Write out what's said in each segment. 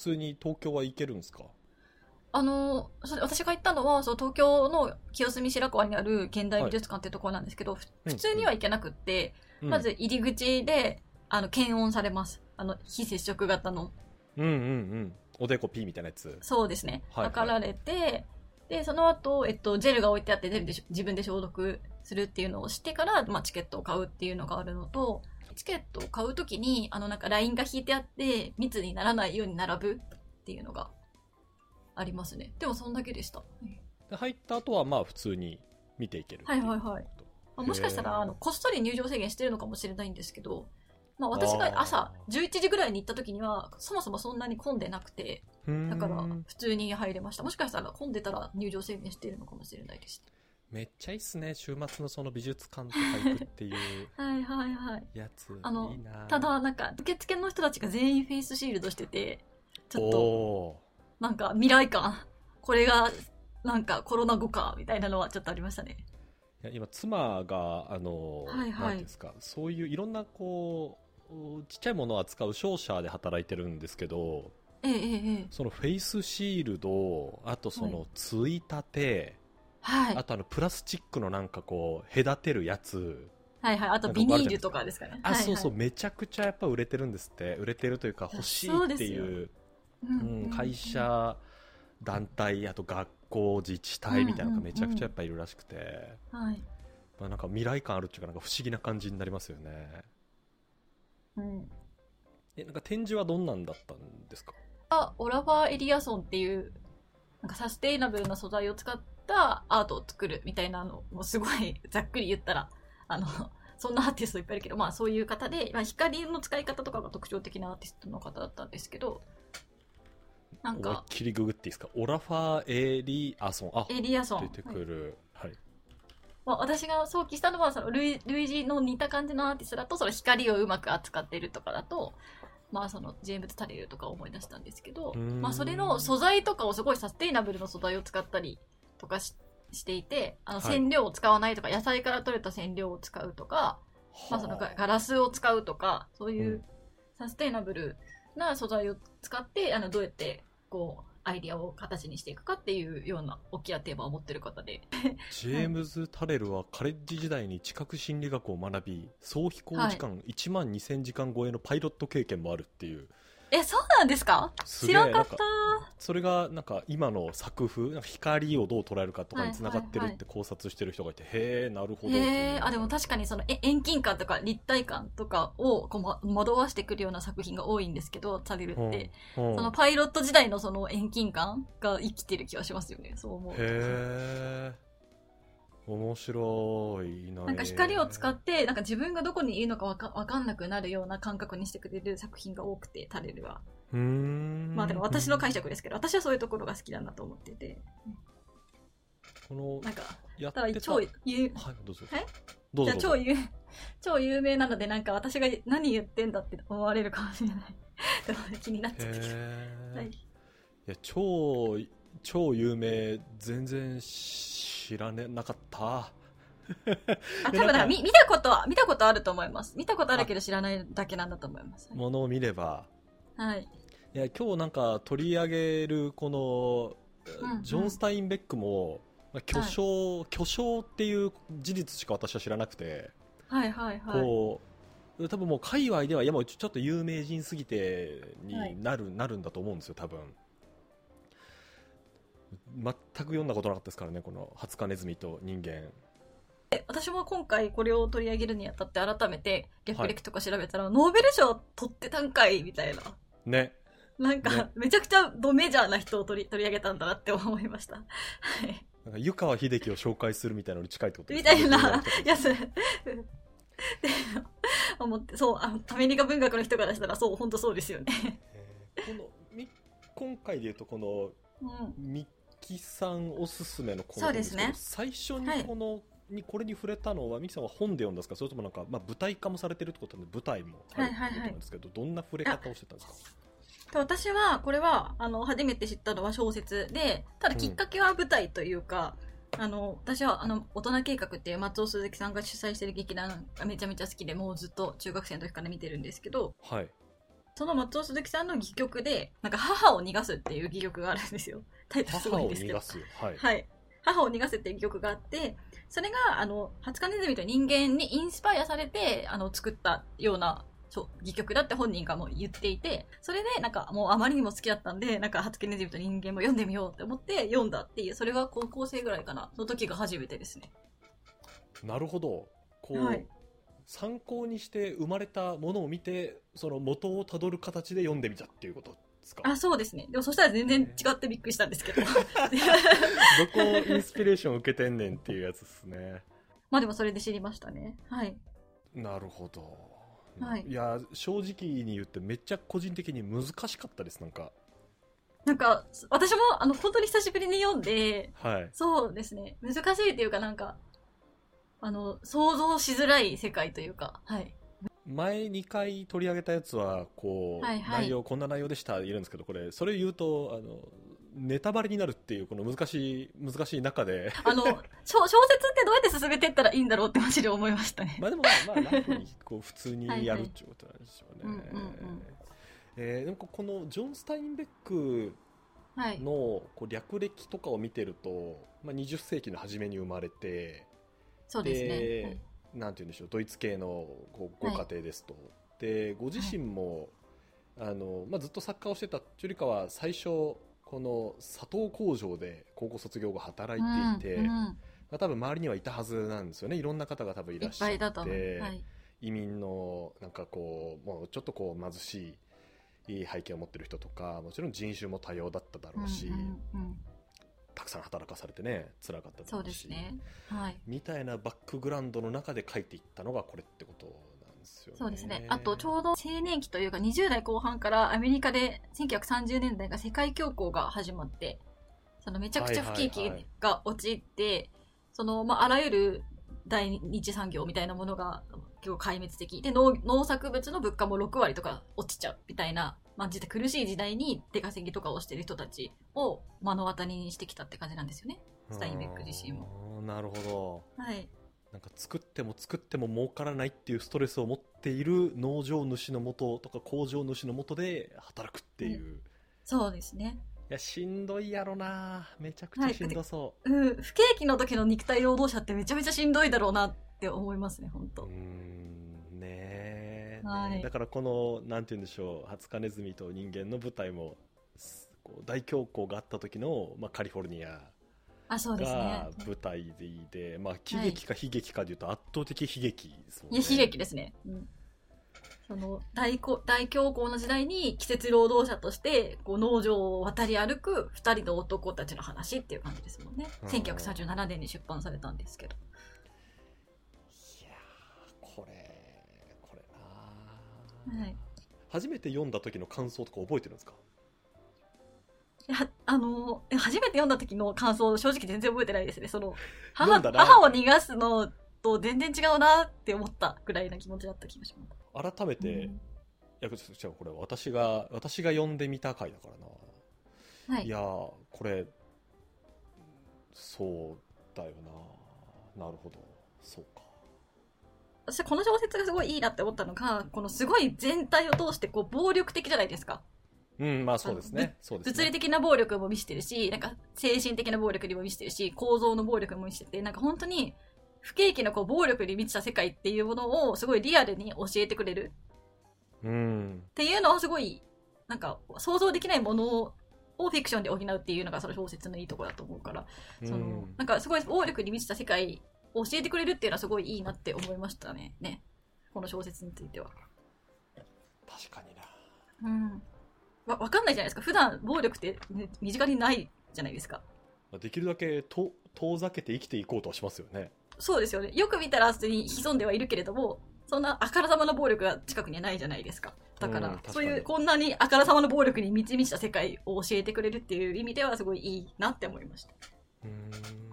通に東京は行けるんですか？あの、それ私が行ったのは、そう、東京の清澄白河にある現代美術館っていうところなんですけど、ふうん普通には行けなくって、うん。まず入り口で、あの、検温されます。あの、非接触型の、うんうんうん。おでこピーみたいなやつ。そうですね。はいはい。測られて、で、その後、えっと、ジェルが置いてあって、ジェルでし自分で消毒するっていうのをしてから、まあ、チケットを買うっていうのがあるのと、チケットを買うときに、あの、なんかラインが引いてあって、密にならないように並ぶっていうのがありますね。でも、そんだけでした。で入った後はまあ普通に見ていけるはいはいはい。まあもしかしたらあのこっそり入場制限してるのかもしれないんですけど、まあ、私が朝11時ぐらいに行った時にはそもそもそんなに混んでなくてだからうん普通に入れました。もしかしたら混んでたら入場制限してるのかもしれないですめっちゃいいっすね。週末のその美術館とか行くっていう はいはいはい。やつあのいいなただなんか受付の人たちが全員フェイスシールドしててちょっとおなんか未来感。これがなんかコロナ後かみたいなのはちょっとありましたね。ーいや今妻があの、はいはい。ですかそういういろんなこうちっちゃいものを扱う商社で働いてるんですけどええええええ。そのフェイスシールドあとそはのついたて、はい。あとあのプラスチックのなんかこう隔てるやつ。はいはい。あとビニールとかですかね。あ、そうそう。はいめちゃくちゃやっぱ売れてるんですって。売れてるというか欲しいっていうはいうん、会社団体あと学校自治体みたいなのがめちゃくちゃやっぱいるらしくて、はい。まあ、なんか未来感あるっていうかなんか不思議な感じになりますよね。うん。えなんか展示はどんなんだったんですか？あオラファーエリアソンっていうなんかサステイナブルな素材を使ったアートを作るみたいなのもうすごい ざっくり言ったらあのそんなアーティストいっぱいいるけどまあそういう方で、まあ、光の使い方とかが特徴的なアーティストの方だったんですけどなんかきりググっていいですか？オラファーエリアソン。あエリアソン。出てくる、はい。まあ、私が想起したのはその類類似の似た感じのアーティストだとその光をうまく扱っているとかだと、まあ、そのジェームズ・タレルとか思い出したんですけどまあ、それの素材とかをすごいサステイナブルの素材を使ったりとかししていてあのはい。染料を使わないとか、野菜から取れた染料を使うとか、まあ、そのガガラスを使うとかそういううん。サステイナブルな素材を使ってあのどうやってこうアイディアを形にしていくかっていうような大きなテーマを持ってる方で。ジェームズ・タレルはカレッジ時代に知覚心理学を学び総飛行時間1万2000時間超えのパイロット経験もあるっていうえそうなんですか？知らんかった。それがなんか今の作風なんか光をどう捉えるかとかにつながってるって考察してる人がいて、へえなるほどへえあでも確かにそのえ遠近感とか立体感とかをこう、ま、惑わしてくるような作品が多いんですけどタレルって、うんうん。そのパイロット時代のその遠近感が生きてる気がしますよね。そう思うと。へえ面白いな。なんか光を使ってなんか自分がどこにいるのかわかわかんなくなるような感覚にしてくれる作品が多くてタレルは。うーん。まあでも私の解釈ですけど私はそういうところが好きだなと思ってて。このなんかやってた超有はいどうぞ。はい？どうぞ。超有 超有名なのでなんか私が何言ってんだって思われるかもしれない。でも気になっちゃったけど、へえ、はい。い、や超超有名全然知らねなかった。あ多分な見見たことは見たことあると思います。見たことあるけど知らないだけなんだと思います。ものを見れば。はい。いや今日なんか取り上げるこの、うんうん。ジョン・スタインベックもまあ巨匠、巨匠っていう事実しか私は知らなくて、はいはいはい。こう多分もう界隈ではいやもうちょっと有名人すぎてはい。になる,、なるんだと思うんですよ多分全く読んだことなかったですからねこの「ハツカネズミと人間。私も今回これを取り上げるにあたって改めて略歴とか調べたら、ノーベル賞取ってたんかいみたいな。ね。なんか、ね。めちゃくちゃドメジャーな人を取り取り上げたんだなって思いました。はい。なんか湯川秀樹を紹介するみたいなのに近いってことみたいな。ねやつで思ってそうあアメリカ文学の人からしたらそう本当そうですよね。えーこのみ今回でいうとこのうん。ミキさんおすすめのこのそうですね。最初にこの、にこれに触れたのはミキさんは本で読んだんですか？それともなんか、まあ、舞台化もされてるってことなんで舞台もあるってことなんですけど、どんな触れ方をしてたんですか？で私はこれはあの初めて知ったのは小説でただきっかけは舞台というか、あの私はあの大人計画っていう松尾鈴木さんが主催してる劇団がめちゃめちゃ好きでもうずっと中学生の時から見てるんですけどはいその松尾鈴木さんの戯曲で、なんか母を逃がすっていう戯曲があるんですよ。タイトルすごいんですけど。母を逃がす。はい。はい。母を逃がすっていう戯曲があって、それが、あの、ハツカネズミと人間にインスパイアされて、あの、作ったような、そう、戯曲だって本人がもう言っていて、それで、なんかもうあまりにも好きだったんで、なんか、ハツカネズミと人間も読んでみようって思って読んだっていう、それが高校生ぐらいかな、の時が初めてですね。なるほど。こう、はい参考にして生まれたものを見てその元をたどる形で読んでみたっていうことですか？あそうですね。でもそしたら全然違ってびっくりしたんですけど。どこインスピレーションを受けてんねんっていうやつですね。まあでもそれで知りましたね。はい。なるほど、はい、いや正直に言ってめっちゃ個人的に難しかったですなんか。なんか私もあの本当に久しぶりに読んで、はい、そうですね。難しいっていうかなんかあの、想像しづらい世界というか、はい。前2回取り上げたやつは、こう、はいはい、内容、こんな内容でした言えるんですけど、これ、それ言うと、あの、ネタバレになるっていう、この難しい、難しい中で。あの、小説ってどうやって進めていったらいいんだろうってマジで思いましたね。まあでもまあ、まあ、ラフに、こう、普通にやるっていうことなんでしょうね。えでもこのジョン・スタインベックのこう略歴とかを見てると、まあ、20世紀の初めに生まれて、そうですね、はい、なんて言うんでしょうドイツ系のごご家庭ですと、はい、でご自身も、はい、あのまあ、ずっとサッカーをしてたというよりかは最初この砂糖工場で高校卒業後働いていて、うんうん、まあ、多分周りにはいたはずなんですよね。いろんな方が多分いらっしゃって、移民のなんかこうもうちょっとこう貧しい背景を持ってる人とかもちろん人種も多様だっただろうし、うんうんうんたくさん働かされてね辛かったそうですね、はい、みたいなバックグラウンドの中で書いていったのがこれってことなんですよね。そうですね。あとちょうど青年期というか20代後半からアメリカで1930年代が世界恐慌が始まってそのめちゃくちゃ不景気が陥って、はいはいはい、そのまあ、あらゆる第二次産業みたいなものが結構壊滅的で農農作物の物価も6割とか落ちちゃうみたいなまあ、実苦しい時代に出稼ぎとかをしてる人たちを目の当たりにしてきたって感じなんですよね。スタインベック自身も。なるほど、はい、なんか作っても作っても儲からないっていうストレスを持っている農場主のもととか工場主のもとで働くっていう、うん、そうですね。いやしんどいやろな。めちゃくちゃしんどそう、はい、うん。不景気の時の肉体労働者ってめちゃめちゃしんどいだろうなって思いますね本当。うん。ねえはい、だからこのなんて言うんでしょうハツカネズミと人間の舞台も大恐慌があった時の、まあ、カリフォルニアが舞台でいで、まあ、喜劇か悲劇かでいうと圧倒的悲劇ですもんね。いや悲劇ですね。うんその大大恐慌の時代に季節労働者としてこう農場を渡り歩く2人の男たちの話っていう感じですもんね。1937年に出版されたんですけど。はい、初めて読んだ時の感想とか覚えてるんですか？はあの初めて読んだ時の感想正直全然覚えてないですね。その 母母を逃がすのと全然違うなって思ったぐらいな気持ちだった気がします。改めて、うん、いやこれ私が私が読んでみた回だからな、はい、いやこれそうだよな。なるほど。そうか私この小説がすごいいいなって思ったのがこのすごい全体を通してこう暴力的じゃないですか。うん、まあそうですね。すね。物理的な暴力も見せてるし、なんか精神的な暴力にも見せてるし、構造の暴力も見せてて、なんか本当に不景気のこう暴力に満ちた世界っていうものをすごいリアルに教えてくれる。うん。っていうのはすごい、なんか想像できないものをフィクションで補うっていうのがその小説のいいところだと思うから、その、なんかすごい暴力に満ちた世界教えてくれるっていうのはすごいいいなって思いましたね。ね。この小説については。確かにな。うん。わ、わかんないじゃないですか。普段暴力って、ね、身近にないじゃないですか。できるだけと遠ざけて生きていこうとはしますよね。そうですよね。よく見たら普通に潜んではいるけれども、そんなあからさまな暴力が近くにはないじゃないですか。だから、そういうこんなにあからさまな暴力に満ち満ちた世界を教えてくれるっていう意味ではすごいいいなって思いました。うん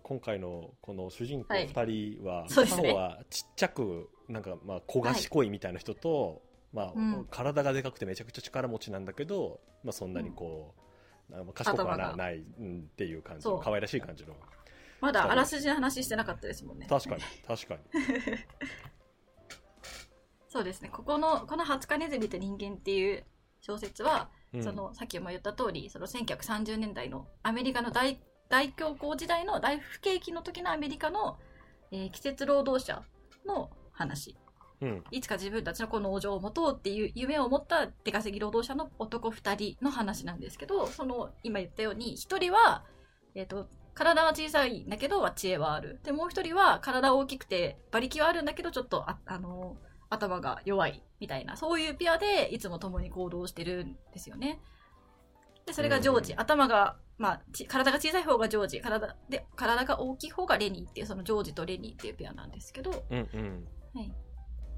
今回のこの主人公2人は、片方はちっちゃくなんかまあ小賢いみたいな人と、まあ、体がでかくてめちゃくちゃ力持ちなんだけど、まあ、そんなにこう、うん、賢くはなない、うん、っていう感じの可愛らしい感じの。まだあらすじの話してなかったですもんね。確かに確かに。そうですね。ここの、この20日ネズミと人間っていう小説は、うん。その、さっきも言った通り、その1930年代のアメリカの大、大恐慌時代の大不景気の時のアメリカの、えー季節労働者の話。うんいつか自分たちのこの農場を持とうっていう夢を持った出稼ぎ労働者の男2人の話なんですけど、その今言ったように、1人は、えっ、と、体は小さいんだけど、知恵はある。で、もう1人は体大きくて、馬力はあるんだけど、ちょっとあ、あの、頭が弱いみたいな、そういうペアでいつも共に行動してるんですよね。で、それがジョージ。うん頭が、まあ、ち体が小さい方がジョージ。体で、体が大きい方がレニーっていう、そのジョージとレニーっていうペアなんですけど、うんうんはい。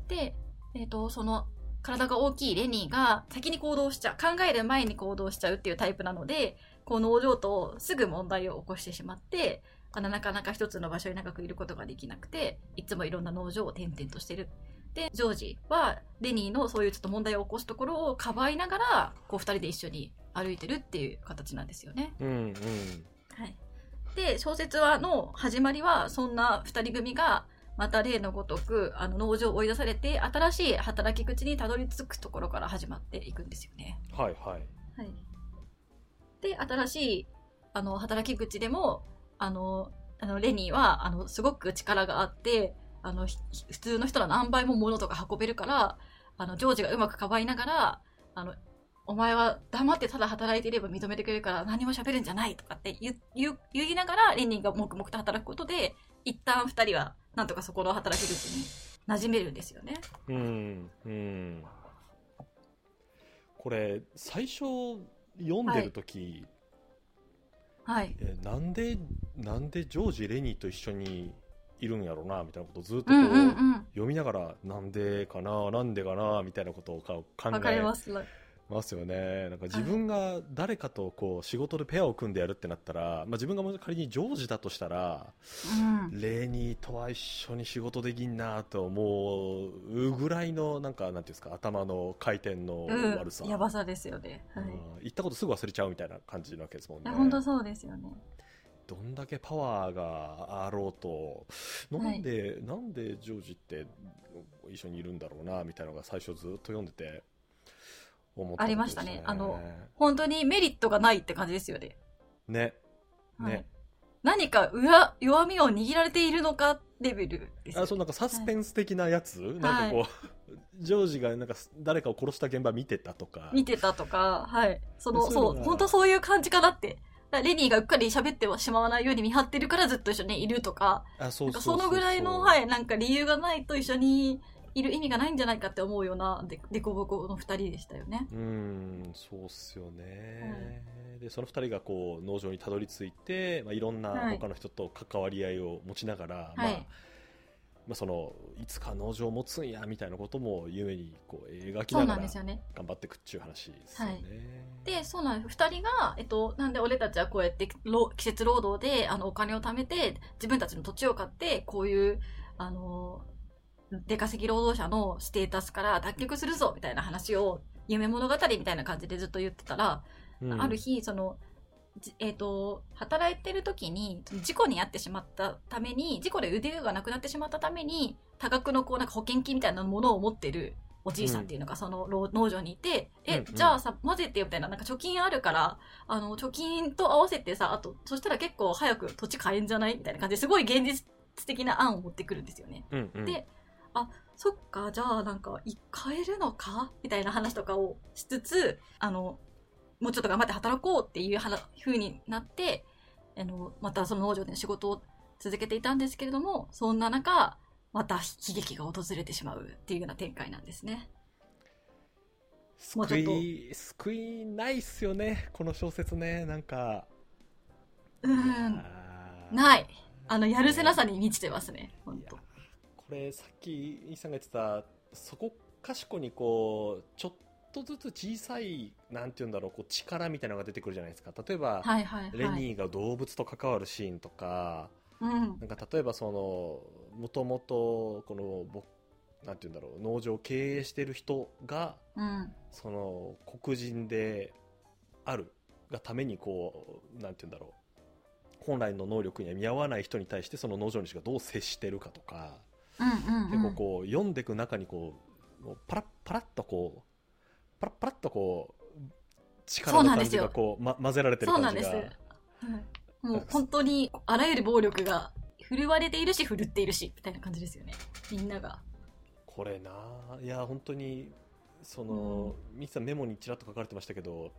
で、えっ、と、その、体が大きいレニーが先に行動しちゃう。考える前に行動しちゃうっていうタイプなので、こう農場とすぐ問題を起こしてしまって、あのなかなか一つの場所に長くいることができなくて、いつもいろんな農場を転々としてる。で、ジョージはレニーのそういうちょっと問題を起こすところをかばいながら、こう二人で一緒に歩いてるっていう形なんですよね。うんうんはい。で、小説はの始まりは、そんな二人組が、また例のごとく、あの、農場を追い出されて、新しい働き口にたどり着くところから始まっていくんですよね。はいはいはい。で、新しい、あの、働き口でも、あの、あの、レニーは、あの、すごく力があって、あの、ひ普通の人ら何倍も物とか運べるから、あの、ジョージがうまくかばいながら、あの、お前は黙ってただ働いていれば認めてくれるから何も喋るんじゃないとかって言言う言いながら、レニーが黙々と働くことで、一旦二人はなんとかそこの働き口に馴染めるんですよね。うんうんこれ最初読んでる時、はい。えなんでなんでジョージ・レニーと一緒にいるんやろうなみたいなことをずっとこう、うんうんうん。読みながらなんでかななんでかなみたいなことをか考えます。ますよねなんか自分が誰かとこう仕事でペアを組んでやるってなったら、まあ、自分がもし仮にジョージだとしたらうん。レニーとは一緒に仕事できんなと思うぐらいのなんかなんていうんですか頭の回転のうん悪さ、やばさですよね。はい。うん言ったことすぐ忘れちゃうみたいな感じなわけですもんね本当そうですよね。どんだけパワーがあろうと。なんで、なんでジョージって一緒にいるんだろうなみたいなのが最初ずっと読んでて思ったありましたね。あの本当にメリットがないって感じですよね。ね。はい。ね、何か裏弱みを握られているのかレベルですよあそうなんかサスペンス的なやつ、なんかこう、ジョージがなんか誰かを殺した現場見てたとか。見てたとか、はい。その、そう本当そういう感じかなって。レニーがうっかり喋ってはしまわないように見張ってるからずっと一緒にいるとか、あそううんそうそう。のぐらいの、はい、なんか理由がないと一緒にいる意味がないんじゃないかって思うようなで、でこぼこの二人でしたよね。うんそうっすよね、でその二人がこう農場にたどり着いて、まあ、いろんなはい。他の人と関わり合いを持ちながら、はい。まあまあ、そのいつか農場を持つんやみたいなことも夢にこう描きなながらんですよね。頑張っていくっちゅう話ですよね、で、そうなんです。二人が、えっと、なんで俺たちはこうやって、労季節労働で、あの、お金を貯めて、自分たちの土地を買って、こういう、あの、出稼ぎ労働者のステータスから脱却するぞ、みたいな話を、夢物語みたいな感じでずっと言ってたら、うんある日、その、じえっ、と、働いてる時に、事故に遭ってしまったために、事故で腕がなくなってしまったために、多額のこう、なんか保険金みたいなものを持ってるおじいさんっていうのがその労農場にいて、え、うんうん。じゃあさ、混ぜてよみたいな、なんか貯金あるから、あの、貯金と合わせてさ、あと、そしたら結構早く土地買えんじゃないみたいな感じですごい現実的な案を持ってくるんですよね。うんうん。でそっか、じゃあなんか、い買えるのか？みたいな話とかをしつつ、あの、もうちょっと頑張って働こうっていうはな風になって、あの、またその農場での仕事を続けていたんですけれども、そんな中、また悲劇が訪れてしまうっていうような展開なんですね。救い救いないっすよねこの小説ね。なんか。うーん、ない。あの、やるせなさに満ちてますね、これさっきイーさんが言ってたそこかしこにこうちょっとずつ小さいなんて言うんだろうこう力みたいなのが出てくるじゃないですか例えば、はいはいはい。レニーが動物と関わるシーンとかうん。なんか例えばそのもともとこのぼなんて言うんだろう農場を経営してる人がうん。その黒人であるがためにこうなんて言うんだろう本来の能力には見合わない人に対してその農場主がどう接してるかとか、うんうん、うん。結構こう読んでいく中にこうパラッパラッとこうパラッパラッとこうそ力の感じがこう、ま、混ぜられてるそうなん感じが。です。はいもう本当にあらゆる暴力が振るわれているし振るっているしみたいな感じですよね。みんなが。これないや本当にその、ミキさんメモにちらっと書かれてましたけど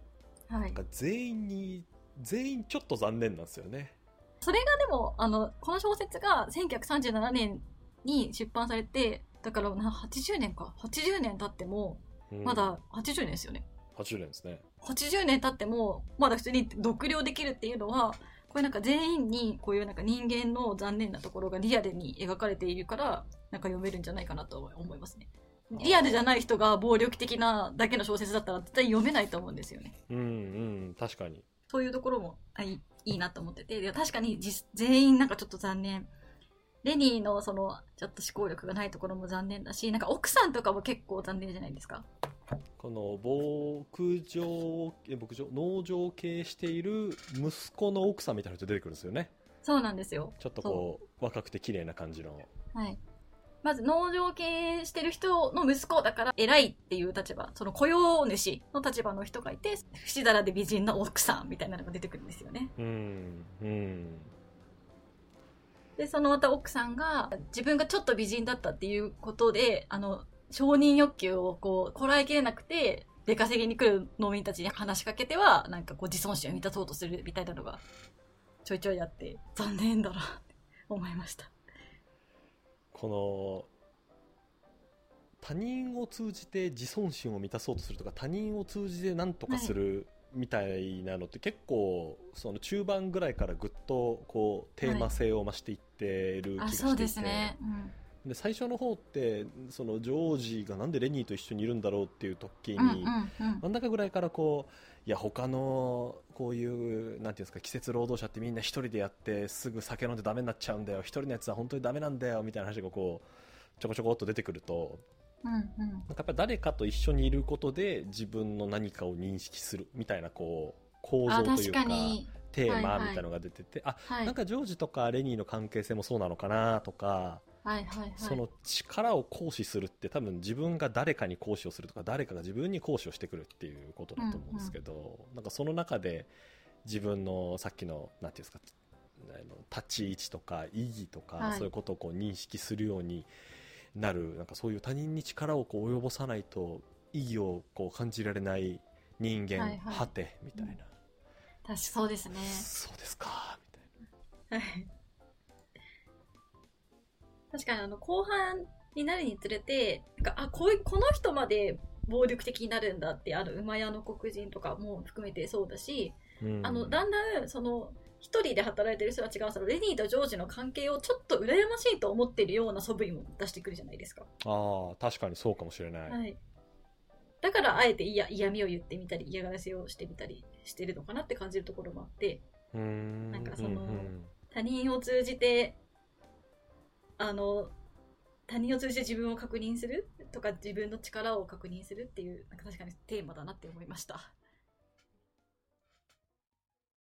はい。なんか全員に全員ちょっと残念なんですよね。それがでもあのこの小説が1937年に出版されてだからな80年か。80年経ってもうん。まだ80年ですよね、80年ですね。80年経ってもまだ普通に読了できるっていうのはこれなんか全員にこういうなんか人間の残念なところがリアルに描かれているからなんか読めるんじゃないかなと思いますね。リアルじゃない人が暴力的なだけの小説だったら絶対読めないと思うんですよね。うんうん確かに。そういうところもあいいいいなと思ってて。で確かに実全員なんかちょっと残念レニーのそのちょっと思考力がないところも残念だしなんか奥さんとかも結構残念じゃないですか？この牧場え牧場農場を経営している息子の奥さんみたいな人出てくるんですよね。そうなんですよ。ちょっとこう若くて綺麗な感じの。はい。まず農場を経営してる人の息子だから偉いっていう立場、その雇用主の立場の人がいて、不死だらで美人な奥さんみたいなのが出てくるんですよね。うんうんで、そのまた奥さんが自分がちょっと美人だったっていうことで、あの、承認欲求をこう、こらえきれなくて、出稼ぎに来る農民たちに話しかけては、なんかこう自尊心を満たそうとするみたいなのがちょいちょいあって、残念だなって思いました。この他人を通じて自尊心を満たそうとするとか他人を通じて何とかするみたいなのって結構その中盤ぐらいからぐっとこうテーマ性を増していってる気があ、していて、そうですね。うん。で最初の方ってそのジョージがなんでレニーと一緒にいるんだろうっていう時に、うんうんうん。真ん中ぐらいからこういや他のこういうなんていうんですか季節労働者ってみんな一人でやってすぐ酒飲んでダメになっちゃうんだよ一人のやつは本当にダメなんだよみたいな話がこうちょこちょこっと出てくると。なんかやっぱり誰かと一緒にいることで自分の何かを認識するみたいなこう構造というか。テーマみはいはいたいなのが出てて、あはい。なんかジョージとかレニーの関係性もそうなのかなとか、はいはいはい。その力を行使するって多分自分が誰かに行使をするとか誰かが自分に行使をしてくるっていうことだと思うんですけど、なんかその中で自分のさっきのなんていうんですか立ち位置とか意義とか、はいそういうことをこう認識するようになるなんかそういう他人に力をこう及ぼさないと意義をこう感じられない人間、はいはい。果てみたいな、確かそうですね。そうですかみたいな。はい。確かにあの後半になるにつれてなんかあこういこの人まで暴力的になるんだってあの馬屋の黒人とかも含めてそうだし、うん。あのだんだんその一人で働いてる人たちがそのレニーとジョージの関係をちょっと羨ましいと思ってるような素振りも出してくるじゃないですか。ああ確かにそうかもしれない、はい、だからあえて嫌嫌味を言ってみたり嫌がらせをしてみたりしてるのかなって感じるところもあってうーんなんかそのうん。うん他人を通じてあの他人を通じて自分を確認するとか自分の力を確認するっていうなんか確かにテーマだなって思いました